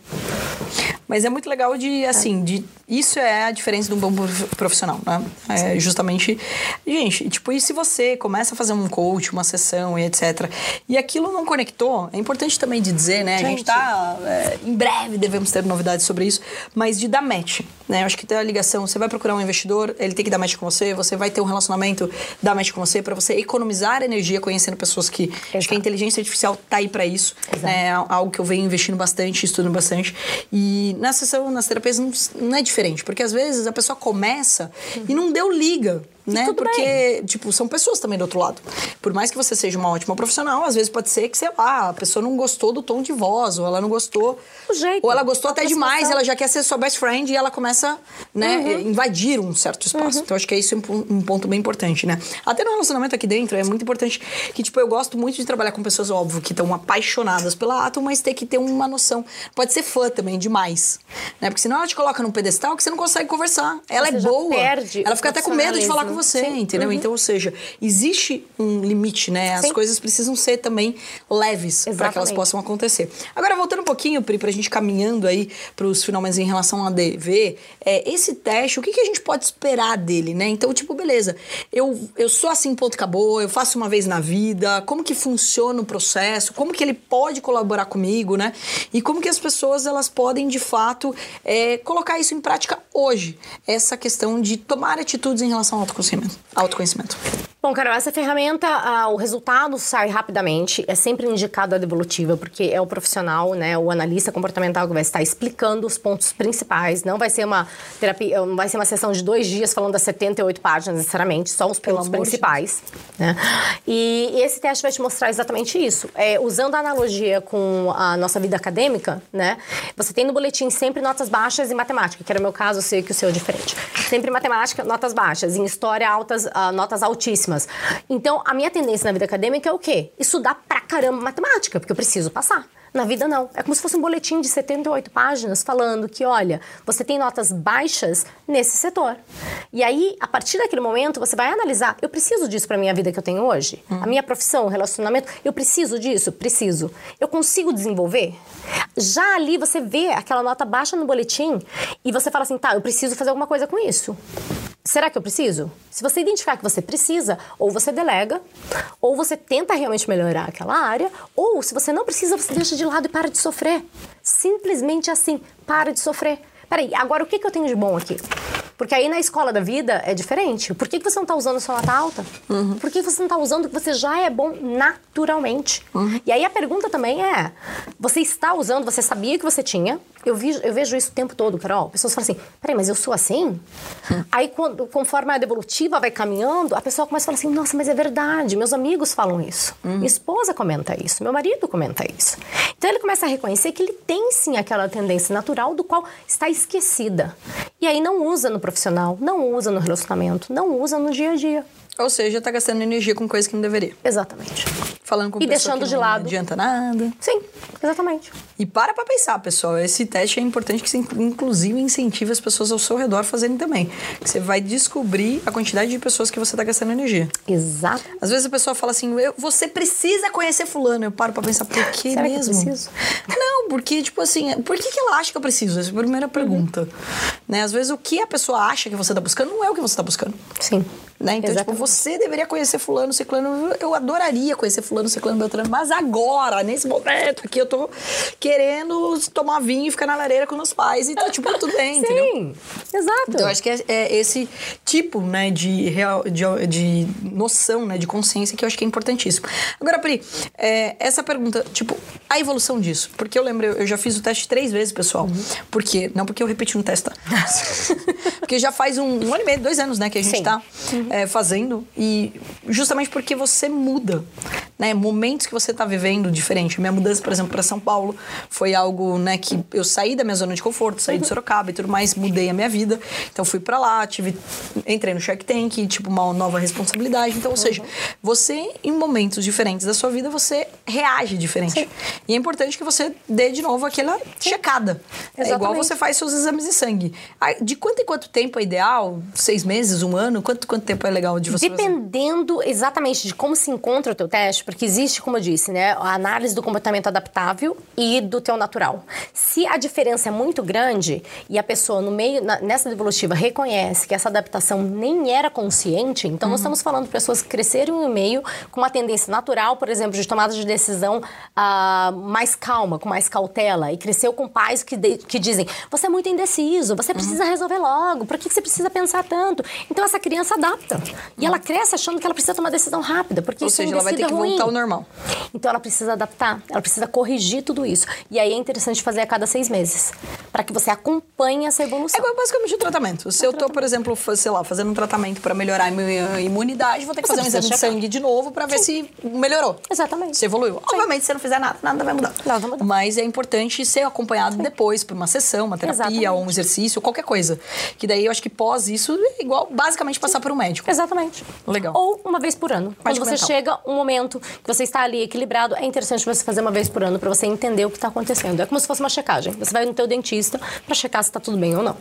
Mas é muito legal de, assim, de isso é a diferença de um bom profissional, né? É justamente, gente, tipo, e se você começa a fazer um coach, uma sessão e etc, e aquilo não conectou, é importante também de dizer, né? Gente. A gente tá, é, em breve devemos ter novidades sobre isso, mas de dar match, né? Eu acho que tem a ligação, você vai procurar um investidor, ele tem que dar match com você, você vai ter um relacionamento, dar match com você, para você economizar energia conhecendo pessoas que, Exato. acho que a inteligência artificial tá aí para isso, Exato. né? É algo que eu venho investindo bastante, estudando bastante, e na sessão, nas terapias, não, não é diferente, porque às vezes a pessoa começa uhum. e não deu liga né? Porque, bem. tipo, são pessoas também do outro lado. Por mais que você seja uma ótima profissional, às vezes pode ser que, sei lá, a pessoa não gostou do tom de voz, ou ela não gostou. O jeito. Ou ela gostou até demais, ela já quer ser sua best friend e ela começa, né, uhum. invadir um certo espaço. Uhum. Então, acho que é isso um, ponto bem importante, né? Até no relacionamento aqui dentro, é muito importante que, tipo, eu gosto muito de trabalhar com pessoas, óbvio, que estão apaixonadas pela Atom, mas tem que ter uma noção. Pode ser fã também, demais. Né? Porque senão ela te coloca num pedestal que você não consegue conversar. Ela você é boa. Perde ela fica até com medo de falar com você, Sim. entendeu? Uhum. Então, ou seja, existe um limite, né? As Sim. coisas precisam ser também leves para que elas possam acontecer. Agora, voltando um pouquinho, Pri, pra gente caminhando aí pros finalmente em relação a DV, é, esse teste, o que, que a gente pode esperar dele, né? Então, tipo, beleza, eu, eu sou assim, ponto, acabou, eu faço uma vez na vida, como que funciona o processo, como que ele pode colaborar comigo, né? E como que as pessoas, elas podem, de fato, é, colocar isso em prática hoje, essa questão de tomar atitudes em relação ao autoconhecimento. Autoconhecimento. Bom, Carol, essa ferramenta, ah, o resultado sai rapidamente, é sempre indicado a devolutiva, porque é o profissional, né, o analista comportamental que vai estar explicando os pontos principais. Não vai ser uma terapia, não vai ser uma sessão de dois dias falando das 78 páginas, necessariamente, só os pontos principais. Né? E esse teste vai te mostrar exatamente isso. É, usando a analogia com a nossa vida acadêmica, né, você tem no boletim sempre notas baixas em matemática, que era o meu caso, eu sei que o seu é diferente. Sempre em matemática, notas baixas. Em história, altas, uh, notas altíssimas altíssimas. Então, a minha tendência na vida acadêmica é o quê? Estudar pra caramba matemática, porque eu preciso passar. Na vida, não. É como se fosse um boletim de 78 páginas falando que, olha, você tem notas baixas nesse setor. E aí, a partir daquele momento, você vai analisar: eu preciso disso para minha vida que eu tenho hoje? Hum. A minha profissão, o relacionamento, eu preciso disso? Preciso. Eu consigo desenvolver? Já ali você vê aquela nota baixa no boletim e você fala assim: tá, eu preciso fazer alguma coisa com isso. Será que eu preciso? Se você identificar que você precisa, ou você delega, ou você tenta realmente melhorar aquela área, ou se você não precisa, você deixa de lado e para de sofrer. Simplesmente assim, para de sofrer. Peraí, agora o que, que eu tenho de bom aqui? Porque aí na escola da vida é diferente. Por que, que você não está usando sua nota alta? Uhum. Por que você não está usando o que você já é bom naturalmente? Uhum. E aí a pergunta também é: você está usando, você sabia que você tinha? Eu, vi, eu vejo isso o tempo todo, Carol. Pessoas falam assim: peraí, mas eu sou assim? Uhum. Aí quando, conforme a devolutiva vai caminhando, a pessoa começa a falar assim: nossa, mas é verdade, meus amigos falam isso. Minha esposa comenta isso, meu marido comenta isso. Então ele começa a reconhecer que ele tem sim aquela tendência natural do qual está esquecida. E aí não usa no profissional, não usa no relacionamento, não usa no dia a dia. Ou seja, tá gastando energia com coisa que não deveria. Exatamente. Falando com E deixando que de não lado. adianta nada. Sim, exatamente. E para pra pensar, pessoal. Esse teste é importante que você, inclusive, incentive as pessoas ao seu redor a fazerem também. Que você vai descobrir a quantidade de pessoas que você tá gastando energia. Exato. Às vezes a pessoa fala assim, "Eu- você precisa conhecer fulano. Eu paro pra pensar, por que Será que eu mesmo? preciso? Não, porque, tipo assim, por que, que ela acha que eu preciso? Essa é a primeira pergunta. Né? Às vezes o que a pessoa acha que você tá buscando não é o que você tá buscando. Sim. Né? Então, tipo, Exatamente. você deveria conhecer fulano, ciclano. Eu adoraria conhecer fulano, ciclano, beltrano. Mas agora, nesse momento aqui, eu tô querendo tomar vinho e ficar na lareira com meus pais. E tá, tipo, tudo bem, entendeu? Sim, exato. Então, eu acho que é, é esse tipo, né, de, real, de, de noção, né, de consciência que eu acho que é importantíssimo. Agora, Pri, é, essa pergunta, tipo, a evolução disso. Porque eu lembro, eu já fiz o teste três vezes, pessoal. Uhum. Por quê? Não porque eu repeti no teste, tá? porque já faz um, um ano e meio, dois anos, né, que a gente Sim. tá é, fazendo. E justamente porque você muda, né? Momentos que você tá vivendo diferente. Minha mudança, por exemplo, para São Paulo foi algo, né, que eu saí da minha zona de conforto, saí de Sorocaba e tudo mais, mudei a minha vida. Então fui para lá, tive entrei no Shark Tank, tipo uma nova responsabilidade. Então, ou seja, você em momentos diferentes da sua vida, você reage diferente. E é importante que você dê de novo aquela checada. É igual Exatamente. você faz seus exames de sangue. Ah, De quanto em quanto tempo é ideal? Seis meses, um ano? Quanto, quanto tempo é legal de você fazer? Dependendo exatamente de como se encontra o teu teste, porque existe, como eu disse, né, a análise do comportamento adaptável e do teu natural. Se a diferença é muito grande e a pessoa no meio, na- nessa evolutiva, reconhece que essa adaptação nem era consciente, então Uhum. nós estamos falando de pessoas que cresceram no meio com uma tendência natural, por exemplo, de tomada de decisão ah, mais calma, com mais cautela, e cresceu com pais que, de- que dizem: você é muito indeciso, você precisa resolver logo, por que, que você precisa pensar tanto? Então essa criança adapta. E ela cresce achando que ela precisa tomar decisão rápida, porque Ou isso seja, ela vai ter que é ruim. voltar ao normal. Então ela precisa adaptar, ela precisa corrigir tudo isso. E aí é interessante fazer a cada seis meses, para que você acompanhe essa É evolução. igual basicamente o tratamento. Se eu tô, por exemplo, sei lá, fazendo um tratamento pra melhorar a minha imunidade, vou ter que Você fazer um exame de sangue de novo pra ver se melhorou. Exatamente. Se evoluiu. Obviamente, se você não fizer nada, nada vai mudar. Nada vai mudar. Mas é importante ser acompanhado depois por uma sessão, uma terapia, Exatamente. ou um exercício, qualquer coisa. Que daí eu acho que pós isso é igual basicamente passar por um médico. Exatamente. Legal. Ou uma vez por ano. Quando Médico você mental. chega um momento que você está ali equilibrado, é interessante você fazer uma vez por ano para você entender o que está acontecendo. É como se fosse uma checagem. Você vai no teu dentista para checar se está tudo bem ou não.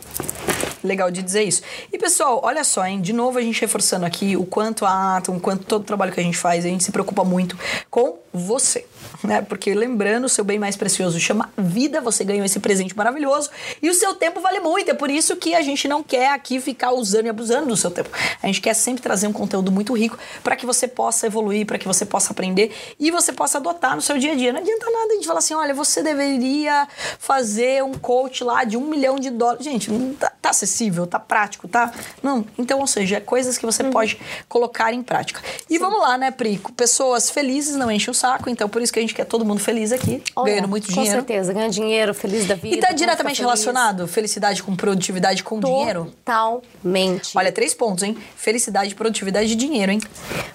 Legal de dizer isso. E pessoal, olha só, hein? De novo a gente reforçando aqui o quanto a Atom, o quanto todo o trabalho que a gente faz, a gente se preocupa muito com você, né? Porque lembrando, o seu bem mais precioso chama vida, você ganhou esse presente maravilhoso e o seu tempo vale muito. É por isso que a gente não quer aqui ficar usando e abusando do seu tempo. A gente quer sempre trazer um conteúdo muito rico para que você possa evoluir, para que você possa aprender e você possa adotar no seu dia a dia. Não adianta nada a gente falar assim, olha, você deveria fazer um coach lá de um milhão de dólares. Gente, não tá, tá acessível, tá prático, tá? Não. Então, ou seja, é coisas que você pode colocar em prática. E vamos lá, né, Prico? Pessoas felizes não enchem o saco, então por isso que a gente quer todo mundo feliz aqui, Olha, ganhando muito com dinheiro. certeza, ganhando dinheiro, feliz da vida. E tá diretamente fica feliz. relacionado felicidade com produtividade com dinheiro? Totalmente. Olha, três pontos, hein? Felicidade, produtividade e dinheiro, hein?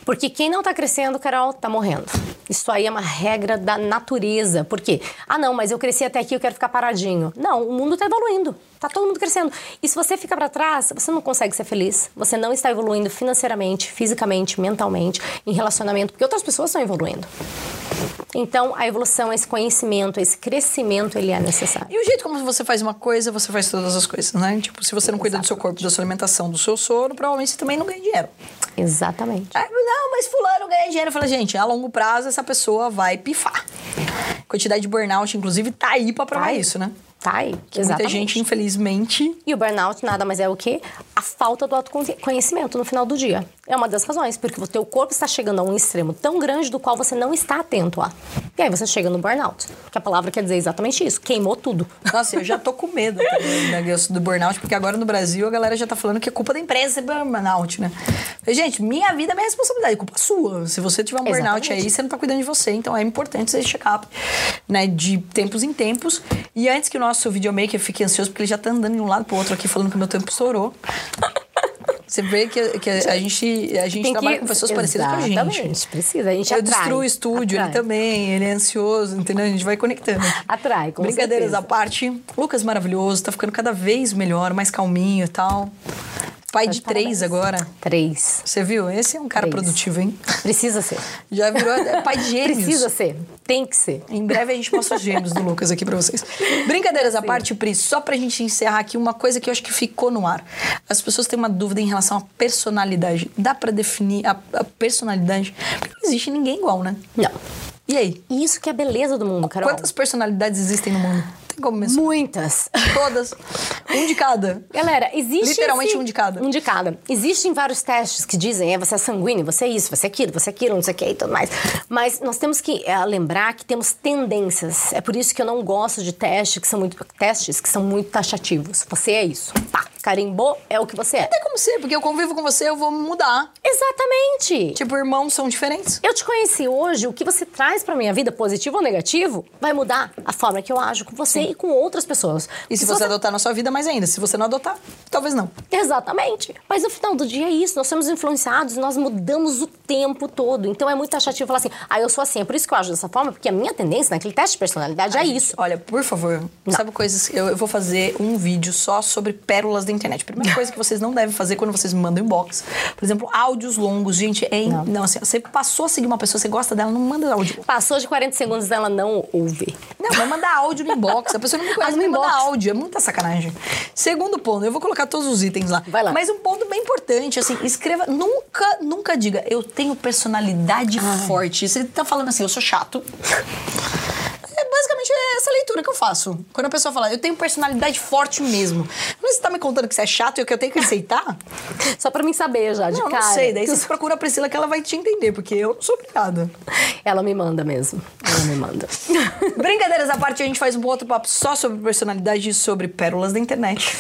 Porque quem não tá crescendo, Carol, tá morrendo. Isso aí é uma regra da natureza. Por quê? Ah, não, mas eu cresci até aqui, eu quero ficar paradinho. Não, o mundo tá evoluindo. Tá todo mundo crescendo. E se você fica para trás, você não consegue ser feliz. Você não está evoluindo financeiramente, fisicamente, mentalmente, em relacionamento, porque outras pessoas estão evoluindo. Então, a evolução, esse conhecimento, esse crescimento, ele é necessário. E o jeito como você faz uma coisa, você faz todas as coisas, né? Tipo, se você não cuida do seu corpo, da sua alimentação, do seu sono, provavelmente você também não ganha dinheiro. Exatamente. Ah, não, mas fulano ganha dinheiro. Eu falo, gente, a longo prazo essa pessoa vai pifar. Quantidade de burnout, inclusive, tá aí pra provar Tá isso, né? Tá aí. Que Exatamente. muita gente, infelizmente, E o burnout nada mais é o quê? A falta do autoconhecimento no final do dia. É uma das razões, porque o teu corpo está chegando a um extremo tão grande do qual você não está atento a. E aí você chega no burnout. Que a palavra quer dizer exatamente isso. Queimou tudo. Nossa, eu já tô com medo também, né, do burnout, porque agora no Brasil a galera já tá falando que é culpa da empresa esse burnout, né? Gente, minha vida é minha responsabilidade, é culpa sua. Se você tiver um burnout Exatamente. aí, você não tá cuidando de você. Então é importante esse check-up, né, de tempos em tempos. E antes que o nosso videomaker fique ansioso, porque ele já tá andando de um lado pro outro aqui, falando que o meu tempo estourou. Você vê que, que a gente, a gente Tem trabalha que- com pessoas parecidas com a gente. Exatamente, precisa. A gente Eu atrai. destruo o estúdio, ele Atrai. também, ele é ansioso, entendeu? A gente vai conectando. Atrai, com Brincadeiras certeza. à parte, Lucas maravilhoso, tá ficando cada vez melhor, mais calminho e tal. Pai de três parabéns. agora. Três. Você viu? Esse é um cara Três. produtivo, hein? Precisa ser. Já virou é pai de gêmeos. Precisa ser. Tem que ser. Em breve a gente mostra os gêmeos do Lucas aqui pra vocês. Brincadeiras à parte, Pri, só pra gente encerrar aqui, uma coisa que eu acho que ficou no ar. As pessoas têm uma dúvida em relação à personalidade. Dá pra definir a, a personalidade? Porque não existe ninguém igual, né? Não. E aí? E isso que é a beleza do mundo, Carol. Quantas personalidades existem no mundo? Tem como mensurar? Muitas. Todas. Um de cada. Galera, existe. Literalmente esse- um de cada. Um de cada. Existem vários testes que dizem, é, você é sanguíneo, você é isso, você é aquilo, você é aquilo, não sei o que e tudo mais. Mas nós temos que é, lembrar que temos tendências. É por isso que eu não gosto de testes que são muito, testes que são muito taxativos. Você é isso. Pá, carimbou, é o que você é. Não tem como ser, porque eu convivo com você, eu vou mudar. Exatamente. Tipo, irmãos são diferentes. Eu te conheci hoje, o que você traz pra minha vida, positivo ou negativo, vai mudar a forma que eu ajo com você e com outras pessoas. E se você adotar na sua vida, mais ainda. Se você não adotar, talvez não. Exatamente. Mas no final do dia é isso. Nós somos influenciados, nós mudamos o tempo todo. Então é muito taxativo falar assim, ah, eu sou assim. É por isso que eu ajo dessa forma, porque a minha tendência naquele teste de personalidade é isso. Olha, por favor, sabe coisas. Eu, eu vou fazer um vídeo só sobre pérolas da internet. Primeira coisa que vocês não devem fazer quando vocês me mandam inbox. Por exemplo, áudios longos. Gente, é. in- Não. Não, assim, você passou a seguir uma pessoa, você gosta dela, não manda áudio. Passou de 40 segundos ela não ouve. Não, vai mandar áudio no inbox. A pessoa não me conhece, mandar inbox. áudio. É muita sacanagem. Segundo ponto, eu vou colocar todos os itens lá. Vai lá. Mas um ponto bem importante, assim, escreva. Nunca, nunca diga, eu tenho personalidade forte. Você tá falando assim, eu sou chato. Essa leitura que eu faço. Quando a pessoa fala, eu tenho personalidade forte mesmo. Mas você tá me contando que você é chato e que eu tenho que aceitar? Só pra mim saber já, de não, cara. não sei. Daí você procura a Priscila que ela vai te entender, porque eu não sou obrigada. Ela me manda mesmo. Ela me manda. Brincadeiras à parte, a gente faz um outro papo só sobre personalidade e sobre pérolas da internet.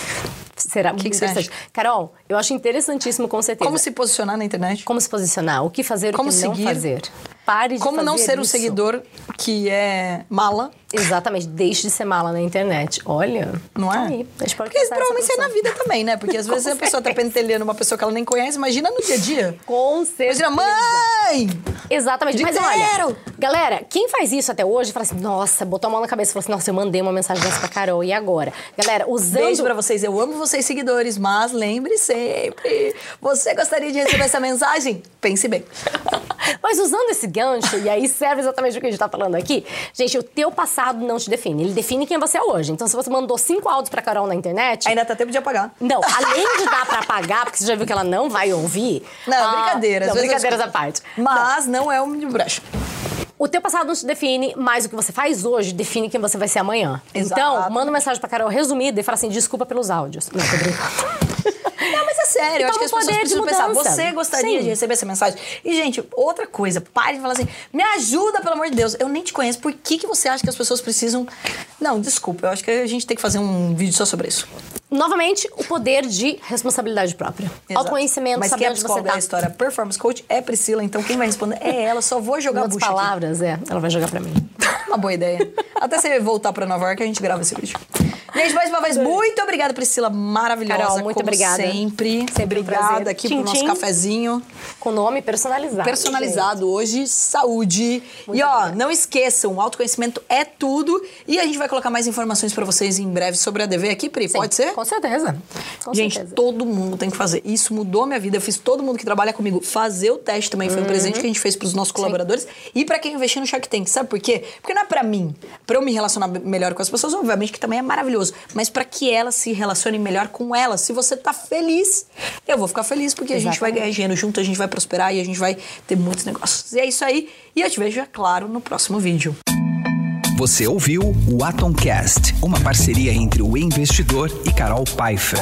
Será muito que você interessante. Carol, eu acho interessantíssimo, com certeza. Como se posicionar na internet. Como se posicionar, o que fazer, Como o que seguir. não fazer. Pare de Como não ser um isso. seguidor que é mala, Exatamente, deixe de ser mala na internet. Olha, não é? tá Aí, a gente pode Porque provavelmente nessa é na vida também, né? Porque às vezes a pessoa tá pentelhando uma pessoa que ela nem conhece, imagina no dia a dia. Com certeza. Imagina, mãe! Exatamente. Mas Dinheiro! olha, galera, quem faz isso até hoje, fala assim, nossa, botou a mão na cabeça e falou assim, nossa, eu mandei uma mensagem dessa pra Carol, e agora? Galera, usando... Beijo pra vocês, eu amo vocês seguidores, mas lembre sempre, você gostaria de receber essa mensagem? Pense bem. Mas usando esse gancho, e aí serve exatamente o que a gente tá falando aqui, gente, o teu passado não te define, ele define quem você é hoje. Então, se você mandou cinco áudios pra Carol na internet... Ainda tá tempo de apagar. Não, além de dar pra apagar, porque você já viu que ela não vai ouvir. Não, ah, brincadeira. às Não, eu brincadeiras à parte. Mas não é um de brecha. O teu passado não te define, mas o que você faz hoje define quem você vai ser amanhã. Exato. Então, manda uma mensagem pra Carol resumida e fala assim: desculpa pelos áudios. Não, tô brincando. Não, mas é sério, eu acho que as pessoas precisam pensar. Você gostaria Sim. de receber essa mensagem? E, gente, outra coisa, pare de falar assim, me ajuda, pelo amor de Deus. Eu nem te conheço. Por que, que você acha que as pessoas precisam. Não, desculpa, eu acho que a gente tem que fazer um vídeo só sobre isso. Novamente, o poder de responsabilidade própria. Exato. Autoconhecimento, Mas saber quem é onde você tá. da história Performance Coach é Priscila, então quem vai responder é ela. Só vou jogar bucha aqui. palavras, é, ela vai jogar pra mim. Uma boa ideia. Até você voltar pra Nova York, a gente grava esse vídeo. Gente, mais uma vez, muito obrigada, Priscila. Maravilhosa. Carol, muito obrigada. Sempre. Sempre um obrigada prazer. aqui Tchim, pro nosso tchim. cafezinho. Com nome personalizado. Personalizado hoje, saúde. e ó, obrigada. não esqueçam, autoconhecimento é tudo. E a gente vai colocar mais informações pra vocês em breve sobre a DV aqui, Pri. Sim, Pode ser? Com certeza. Com Gente, certeza. todo mundo tem que fazer. Isso mudou minha vida. Eu fiz todo mundo que trabalha comigo fazer o teste também. Foi um presente que a gente fez pros nossos colaboradores e pra quem investiu no Shark Tank. Sabe por quê? Porque não é pra mim, pra eu me relacionar melhor com as pessoas, obviamente que também é maravilhoso, mas pra que elas se relacionem melhor com elas. Se você tá feliz, eu vou ficar feliz porque a gente vai Exatamente. ganhar dinheiro junto, a gente vai prosperar e a gente vai ter muitos negócios. E é isso aí. E eu te vejo, é claro, no próximo vídeo. Você ouviu o Atomcast, uma parceria entre o investidor e Carol Pfeiffer.